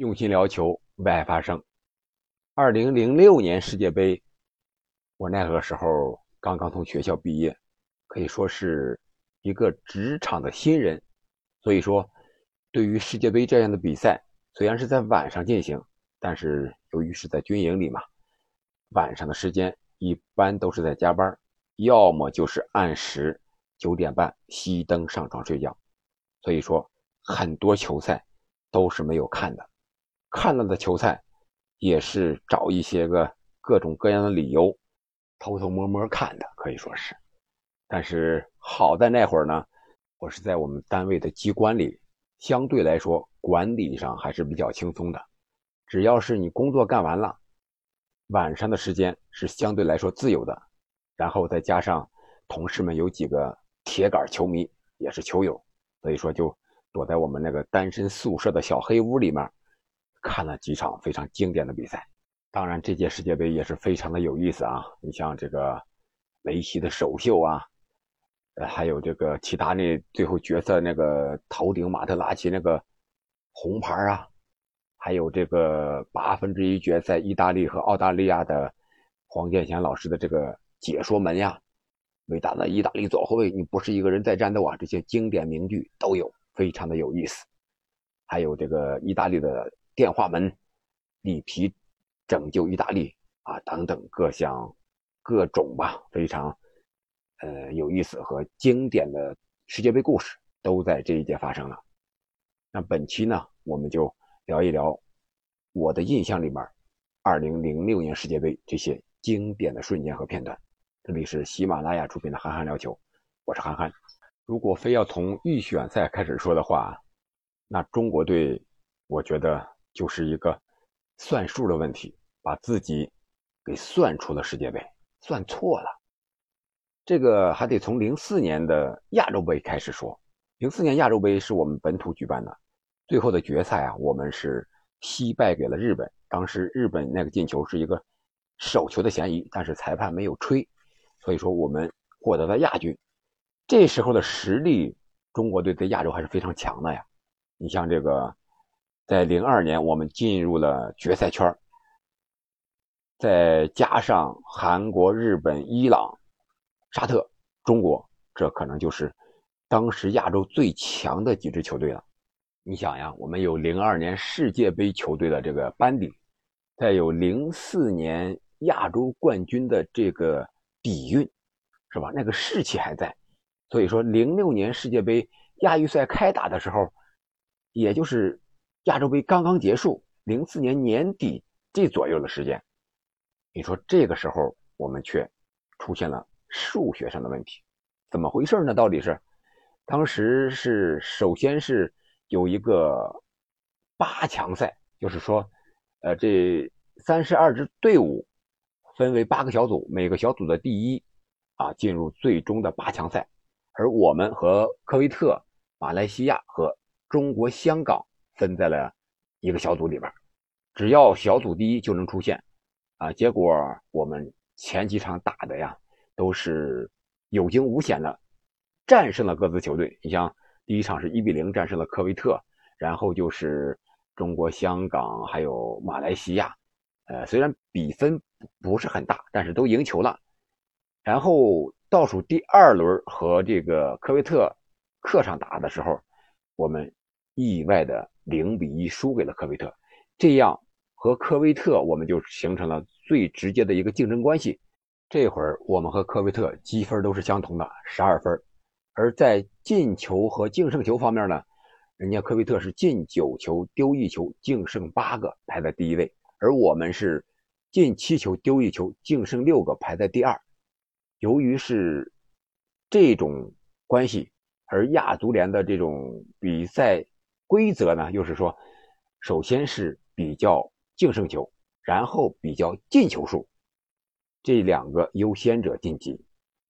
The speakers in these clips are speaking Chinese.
用心聊球，为爱发声。二零零六年世界杯，我那个时候刚刚从学校毕业，可以说是一个职场的新人，所以说对于世界杯这样的比赛，虽然是在晚上进行，但是由于是在军营里嘛，晚上的时间一般都是在加班，要么就是按时九点半熄灯上床睡觉，所以说很多球赛都是没有看的。看了的球赛，也是找一些个各种各样的理由，偷偷摸摸看的，可以说是。但是好在那会儿呢，我是在我们单位的机关里，相对来说管理上还是比较轻松的。只要是你工作干完了，晚上的时间是相对来说自由的。然后再加上同事们有几个铁杆球迷，也是球友，所以说就躲在我们那个单身宿舍的小黑屋里面。看了几场非常经典的比赛，当然这届世界杯也是非常的有意思啊！你像这个梅西的首秀啊，呃，还有这个齐达内最后决赛那个头顶马特拉齐那个红牌啊，还有这个八分之一决赛意大利和澳大利亚的黄健翔老师的这个解说门呀，伟大的意大利左后卫，你不是一个人在战斗啊！这些经典名句都有，非常的有意思。还有这个意大利的。电话门，里皮拯救意大利啊，等等各项各种吧，非常呃有意思和经典的世界杯故事都在这一届发生了。那本期呢，我们就聊一聊我的印象里面2006年世界杯这些经典的瞬间和片段。这里是喜马拉雅出品的《憨憨聊球》，我是憨憨。如果非要从预选赛开始说的话，那中国队，我觉得。就是一个算数的问题，把自己给算出了世界杯，算错了。这个还得从零四年的亚洲杯开始说。零四年亚洲杯是我们本土举办的，最后的决赛啊，我们是惜败给了日本。当时日本那个进球是一个手球的嫌疑，但是裁判没有吹，所以说我们获得了亚军。这时候的实力，中国队在亚洲还是非常强的呀。你像这个。在零二年，我们进入了决赛圈再加上韩国、日本、伊朗、沙特、中国，这可能就是当时亚洲最强的几支球队了。你想呀，我们有零二年世界杯球队的这个班底，再有零四年亚洲冠军的这个底蕴，是吧？那个士气还在。所以说，零六年世界杯亚预赛开打的时候，也就是。亚洲杯刚刚结束，零四年年底这左右的时间，你说这个时候我们却出现了数学上的问题，怎么回事呢？到底是当时是首先是有一个八强赛，就是说，呃，这三十二支队伍分为八个小组，每个小组的第一啊进入最终的八强赛，而我们和科威特、马来西亚和中国香港。分在了一个小组里边，只要小组第一就能出线，啊，结果我们前几场打的呀都是有惊无险的，战胜了各自球队。你像第一场是一比零战胜了科威特，然后就是中国香港还有马来西亚，呃，虽然比分不是很大，但是都赢球了。然后倒数第二轮和这个科威特客场打的时候，我们意外的。零比一输给了科威特，这样和科威特我们就形成了最直接的一个竞争关系。这会儿我们和科威特积分都是相同的，十二分。而在进球和净胜球方面呢，人家科威特是进九球丢一球，净胜八个，排在第一位，而我们是进七球丢一球，净胜六个，排在第二。由于是这种关系，而亚足联的这种比赛。规则呢，又是说，首先是比较净胜球，然后比较进球数，这两个优先者晋级。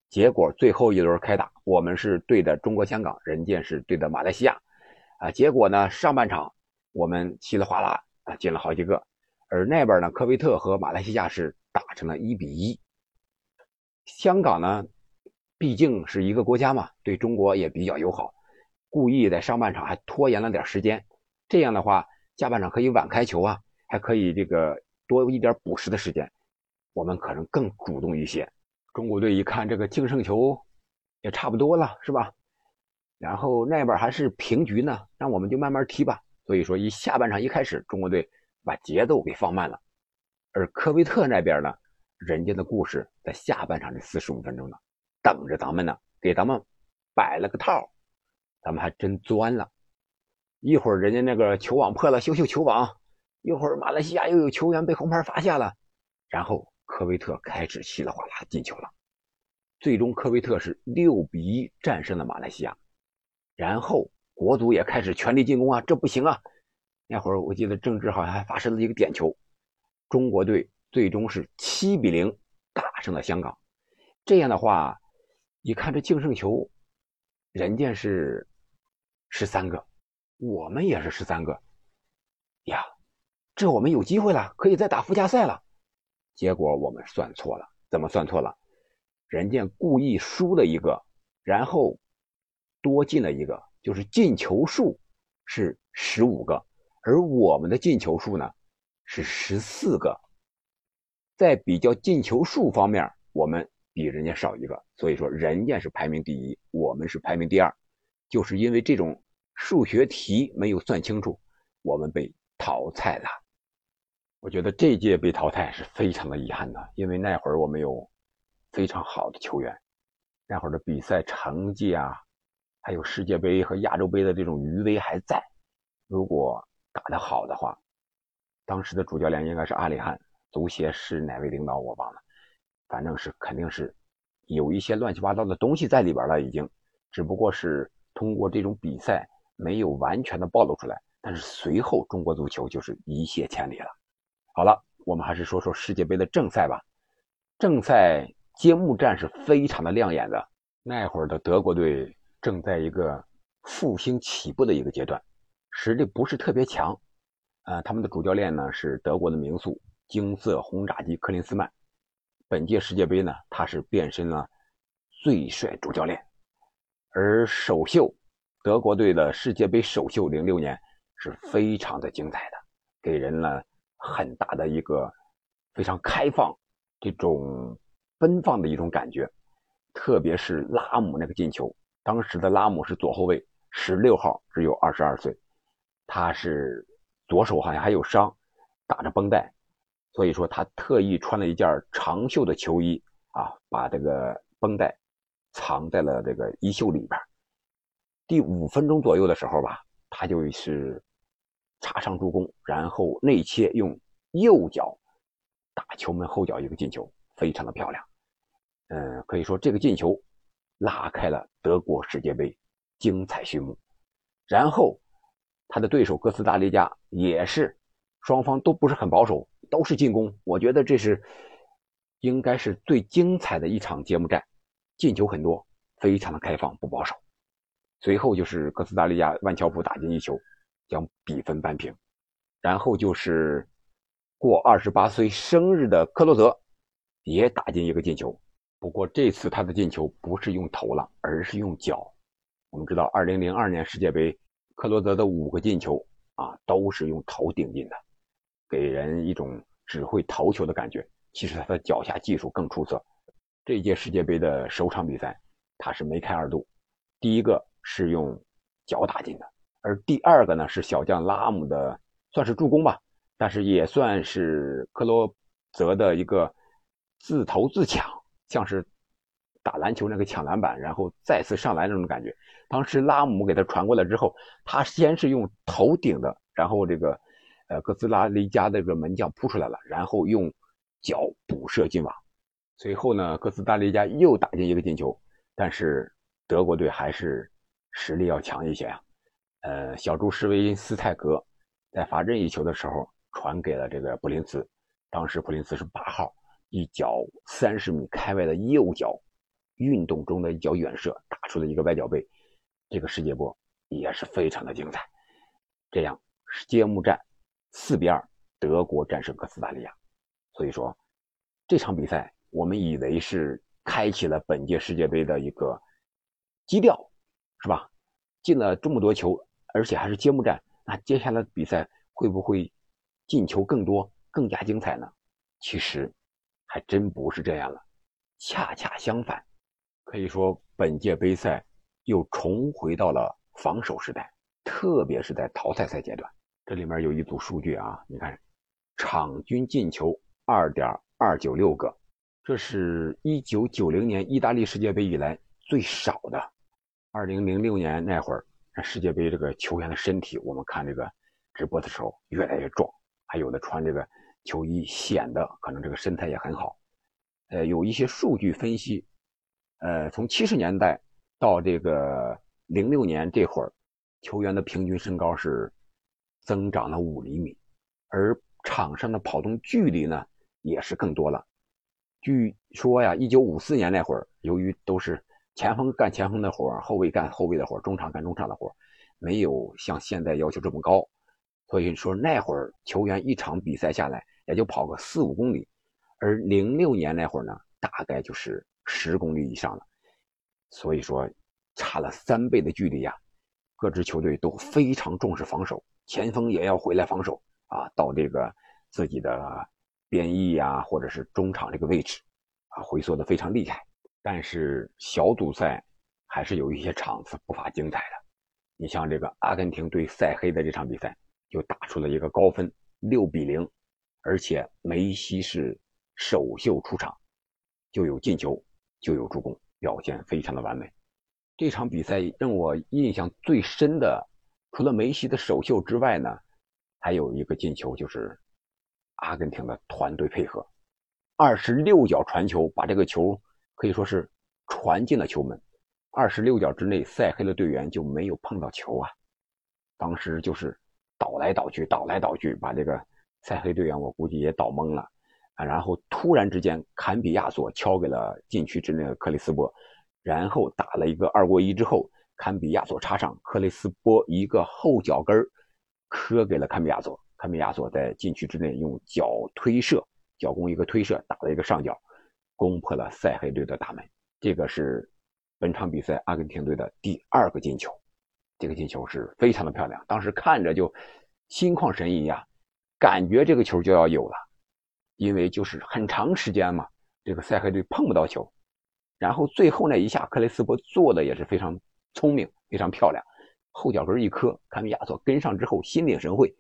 结果最后一轮开打，我们是对的中国香港，人家是对的马来西亚，啊，结果呢，上半场我们稀里哗啦啊进了好几个，而那边呢，科威特和马来西亚是打成了一比一。香港呢，毕竟是一个国家嘛，对中国也比较友好。故意在上半场还拖延了点时间，这样的话下半场可以晚开球啊，还可以这个多一点补时的时间，我们可能更主动一些。中国队一看这个净胜球也差不多了，是吧？然后那边还是平局呢，那我们就慢慢踢吧。所以说，一下半场一开始，中国队把节奏给放慢了，而科威特那边呢，人家的故事在下半场这四十五分钟呢，等着咱们呢，给咱们摆了个套，咱们还真钻了。一会儿人家那个球网破了，修修球网；一会儿马来西亚又有球员被红牌罚下了，然后科威特开始稀里哗啦进球了。最终，科威特是六比一战胜了马来西亚。然后国足也开始全力进攻啊，这不行啊！那会儿我记得郑智好像还发生了一个点球。中国队最终是七比零打胜了香港。这样的话，一看这净胜球，人家是十三个。我们也是十三个呀，这我们有机会了，可以再打附加赛了。结果我们算错了，怎么算错了？人家故意输了一个，然后多进了一个，就是进球数是十五个，而我们的进球数呢是十四个。在比较进球数方面，我们比人家少一个，所以说人家是排名第一，我们是排名第二，就是因为这种。数学题没有算清楚，我们被淘汰了。我觉得这届被淘汰是非常的遗憾的，因为那会儿我们有非常好的球员，那会儿的比赛成绩啊，还有世界杯和亚洲杯的这种余威还在。如果打得好的话，当时的主教练应该是阿里汉，足协是哪位领导我忘了，反正是肯定是有一些乱七八糟的东西在里边了，已经，只不过是通过这种比赛。没有完全的暴露出来，但是随后中国足球就是一泻千里了。好了，我们还是说说世界杯的正赛吧。正赛揭幕战是非常的亮眼的。那会儿的德国队正在一个复兴起步的一个阶段，实力不是特别强。呃，他们的主教练呢是德国的名宿金色轰炸机克林斯曼。本届世界杯呢，他是变身了最帅主教练，而首秀。德国队的世界杯首秀，零六年是非常的精彩的，给人了很大的一个非常开放、这种奔放的一种感觉。特别是拉姆那个进球，当时的拉姆是左后卫，十六号，只有二十二岁，他是左手好像还有伤，打着绷带，所以说他特意穿了一件长袖的球衣啊，把这个绷带藏在了这个衣袖里边。第五分钟左右的时候吧，他就是插上助攻，然后内切用右脚打球门后脚一个进球，非常的漂亮。嗯，可以说这个进球拉开了德国世界杯精彩序幕。然后他的对手哥斯达黎加也是双方都不是很保守，都是进攻。我觉得这是应该是最精彩的一场揭幕战，进球很多，非常的开放不保守。随后就是哥斯达黎加万乔普打进一球，将比分扳平。然后就是过二十八岁生日的克洛泽也打进一个进球，不过这次他的进球不是用头了，而是用脚。我们知道，二零零二年世界杯克洛泽的五个进球啊，都是用头顶进的，给人一种只会头球的感觉。其实他的脚下技术更出色。这届世界杯的首场比赛，他是梅开二度，第一个。是用脚打进的，而第二个呢是小将拉姆的，算是助攻吧，但是也算是克罗泽的一个自投自抢，像是打篮球那个抢篮板，然后再次上篮那种感觉。当时拉姆给他传过来之后，他先是用头顶的，然后这个呃哥斯拉黎加的这个门将扑出来了，然后用脚补射进网。随后呢，哥斯达黎加又打进一个进球，但是德国队还是。实力要强一些啊，呃，小猪施维斯泰格在罚任意球的时候传给了这个普林斯，当时普林斯是八号，一脚三十米开外的右脚，运动中的一脚远射打出了一个外脚背，这个世界波也是非常的精彩。这样揭幕战四比二，德国战胜哥斯达黎加，所以说这场比赛我们以为是开启了本届世界杯的一个基调。是吧？进了这么多球，而且还是揭幕战，那接下来比赛会不会进球更多、更加精彩呢？其实还真不是这样了，恰恰相反，可以说本届杯赛又重回到了防守时代，特别是在淘汰赛阶段。这里面有一组数据啊，你看，场均进球二点二九六个，这是一九九零年意大利世界杯以来最少的。二零零六年那会儿，世界杯这个球员的身体，我们看这个直播的时候越来越壮，还有的穿这个球衣显得可能这个身材也很好。呃，有一些数据分析，呃，从七十年代到这个零六年这会儿，球员的平均身高是。增长了五厘米，而场上的跑动距离呢也是更多了。据说呀，一九五四年那会儿，由于都是前锋干前锋的活后卫干后卫的活中场干中场的活没有像现在要求这么高，所以说那会儿球员一场比赛下来也就跑个四五公里，而零六年那会儿呢，大概就是十公里以上了。所以说，差了三倍的距离呀，各支球队都非常重视防守。前锋也要回来防守啊，到这个自己的边翼呀，或者是中场这个位置啊，回缩的非常厉害。但是小组赛还是有一些场次不乏精彩的。你像这个阿根廷对塞黑的这场比赛，就打出了一个高分，六比零，而且梅西是首秀出场，就有进球，就有助攻，表现非常的完美。这场比赛让我印象最深的。除了梅西的首秀之外呢，还有一个进球，就是阿根廷的团队配合，二十六脚传球把这个球可以说是传进了球门。二十六脚之内，塞黑的队员就没有碰到球啊！当时就是倒来倒去，倒来倒去，把这个塞黑队员我估计也倒懵了啊！然后突然之间，坎比亚索敲给了禁区之内的克里斯波，然后打了一个二过一之后。坎比亚索插上，克里斯波一个后脚跟磕给了坎比亚索。坎比亚索在禁区之内用脚推射，脚弓一个推射，打了一个上角，攻破了塞黑队的大门。这个是本场比赛阿根廷队的第二个进球。这个进球是非常的漂亮，当时看着就心旷神怡呀，感觉这个球就要有了，因为就是很长时间嘛，这个塞黑队碰不到球，然后最后那一下，克雷斯波做的也是非常。聪明，非常漂亮，后脚跟一磕，坎米亚索跟上之后心领神会，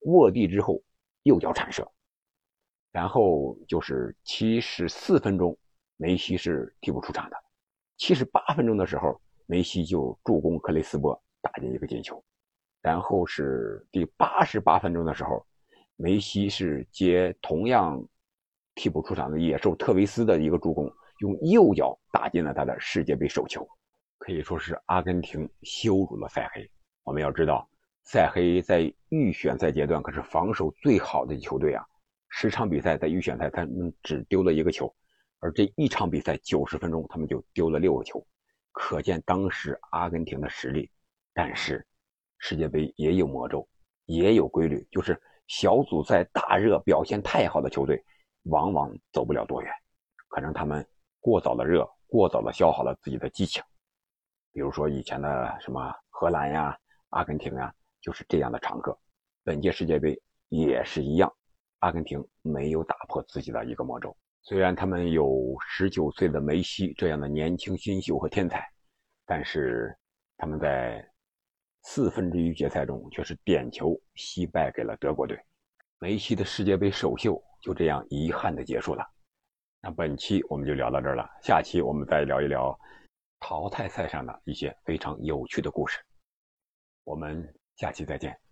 卧地之后右脚铲射，然后就是七十四分钟，梅西是替补出场的，七十八分钟的时候，梅西就助攻克雷斯波打进一个进球，然后是第八十八分钟的时候，梅西是接同样替补出场的野兽特维斯的一个助攻，用右脚打进了他的世界杯首球。可以说是阿根廷羞辱了塞黑。我们要知道，塞黑在预选赛阶段可是防守最好的球队啊！十场比赛在预选赛，他们只丢了一个球，而这一场比赛九十分钟，他们就丢了六个球，可见当时阿根廷的实力。但是，世界杯也有魔咒，也有规律，就是小组赛大热表现太好的球队，往往走不了多远，可能他们过早的热，过早的消耗了自己的激情。比如说以前的什么荷兰呀、阿根廷呀，就是这样的常客。本届世界杯也是一样，阿根廷没有打破自己的一个魔咒。虽然他们有十九岁的梅西这样的年轻新秀和天才，但是他们在四分之一决赛中却是点球惜败给了德国队。梅西的世界杯首秀就这样遗憾的结束了。那本期我们就聊到这儿了，下期我们再聊一聊。淘汰赛上的一些非常有趣的故事，我们下期再见。